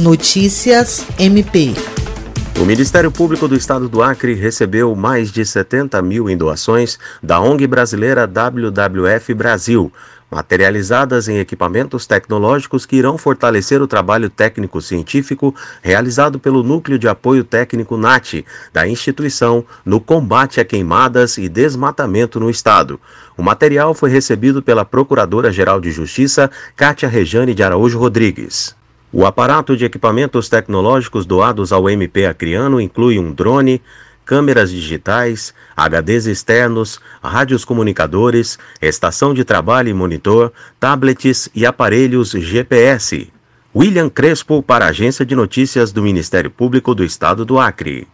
Notícias MP. O Ministério Público do Estado do Acre recebeu mais de 70 mil em doações da ONG brasileira WWF Brasil, materializadas em equipamentos tecnológicos que irão fortalecer o trabalho técnico-científico realizado pelo Núcleo de Apoio Técnico NAT da instituição no combate a queimadas e desmatamento no Estado. O material foi recebido pela Procuradora-Geral de Justiça, Cátia Rejane de Araújo Rodrigues. O aparato de equipamentos tecnológicos doados ao MP Acriano inclui um drone, câmeras digitais, HDs externos, rádios comunicadores, estação de trabalho e monitor, tablets e aparelhos GPS. William Crespo para a Agência de Notícias do Ministério Público do Estado do Acre.